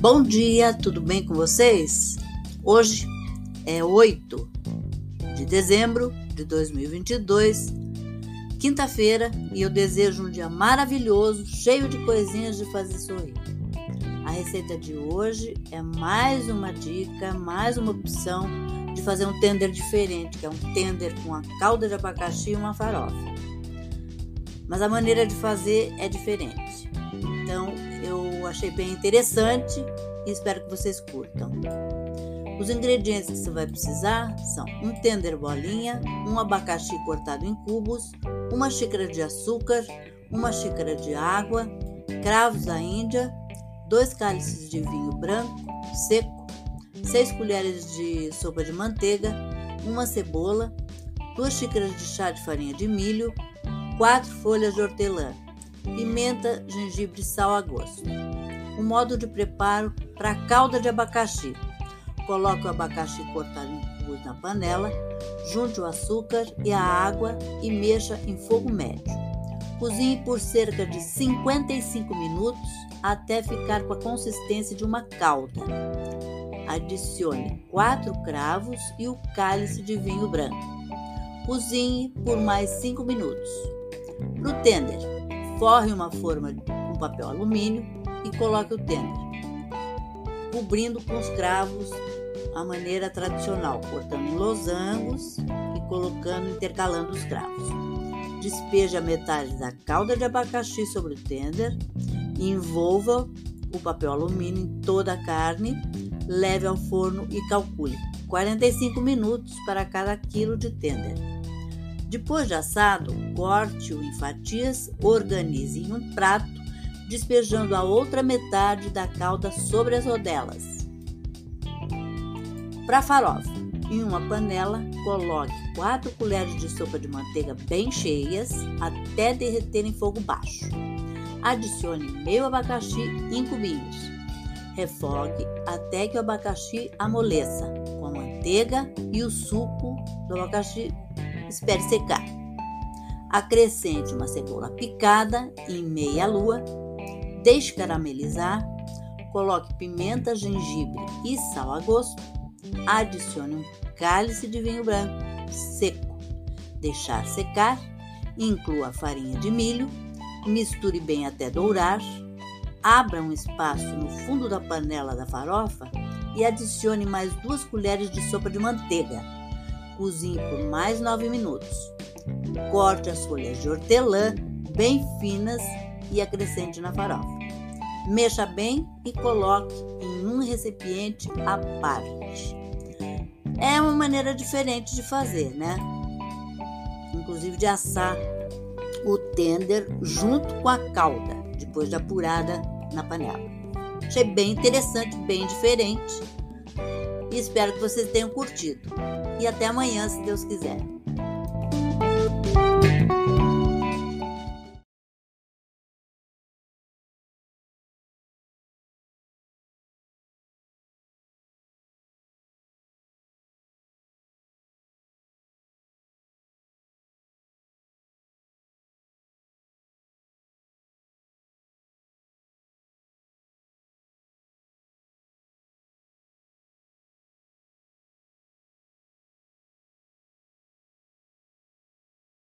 Bom dia, tudo bem com vocês? Hoje é 8 de dezembro de 2022, quinta-feira, e eu desejo um dia maravilhoso, cheio de coisinhas de fazer sorrir. A receita de hoje é mais uma dica, mais uma opção de fazer um tender diferente, que é um tender com a calda de abacaxi e uma farofa mas a maneira de fazer é diferente. Então eu achei bem interessante e espero que vocês curtam. Os ingredientes que você vai precisar são um tender bolinha, um abacaxi cortado em cubos, uma xícara de açúcar, uma xícara de água, cravos da Índia, dois cálices de vinho branco seco, seis colheres de sopa de manteiga, uma cebola, duas xícaras de chá de farinha de milho, 4 folhas de hortelã, pimenta, gengibre e sal a gosto. O modo de preparo para a calda de abacaxi. Coloque o abacaxi cortado em cubos na panela, junte o açúcar e a água e mexa em fogo médio. Cozinhe por cerca de 55 minutos até ficar com a consistência de uma calda. Adicione 4 cravos e o cálice de vinho branco. Cozinhe por mais 5 minutos. No tender, forre uma forma com papel alumínio e coloque o tender, cobrindo com os cravos a maneira tradicional, cortando em losangos e colocando, intercalando os cravos. Despeje metade da calda de abacaxi sobre o tender envolva o papel alumínio em toda a carne, leve ao forno e calcule 45 minutos para cada quilo de tender. Depois de assado, corte-o em fatias, organize em um prato, despejando a outra metade da calda sobre as rodelas. Para farofa, em uma panela, coloque 4 colheres de sopa de manteiga bem cheias até derreter em fogo baixo. Adicione meio abacaxi em cubinhos. Refogue até que o abacaxi amoleça com a manteiga e o suco do abacaxi espere secar. Acrescente uma cebola picada em meia lua, deixe caramelizar, coloque pimenta, gengibre e sal a gosto, adicione um cálice de vinho branco seco, deixar secar, inclua a farinha de milho, misture bem até dourar, abra um espaço no fundo da panela da farofa e adicione mais duas colheres de sopa de manteiga Cozinhe por mais 9 minutos. Corte as folhas de hortelã bem finas e acrescente na farofa. Mexa bem e coloque em um recipiente à parte. É uma maneira diferente de fazer, né? Inclusive de assar o tender junto com a calda, depois de apurada na panela. Achei bem interessante, bem diferente e espero que vocês tenham curtido. E até amanhã, se Deus quiser.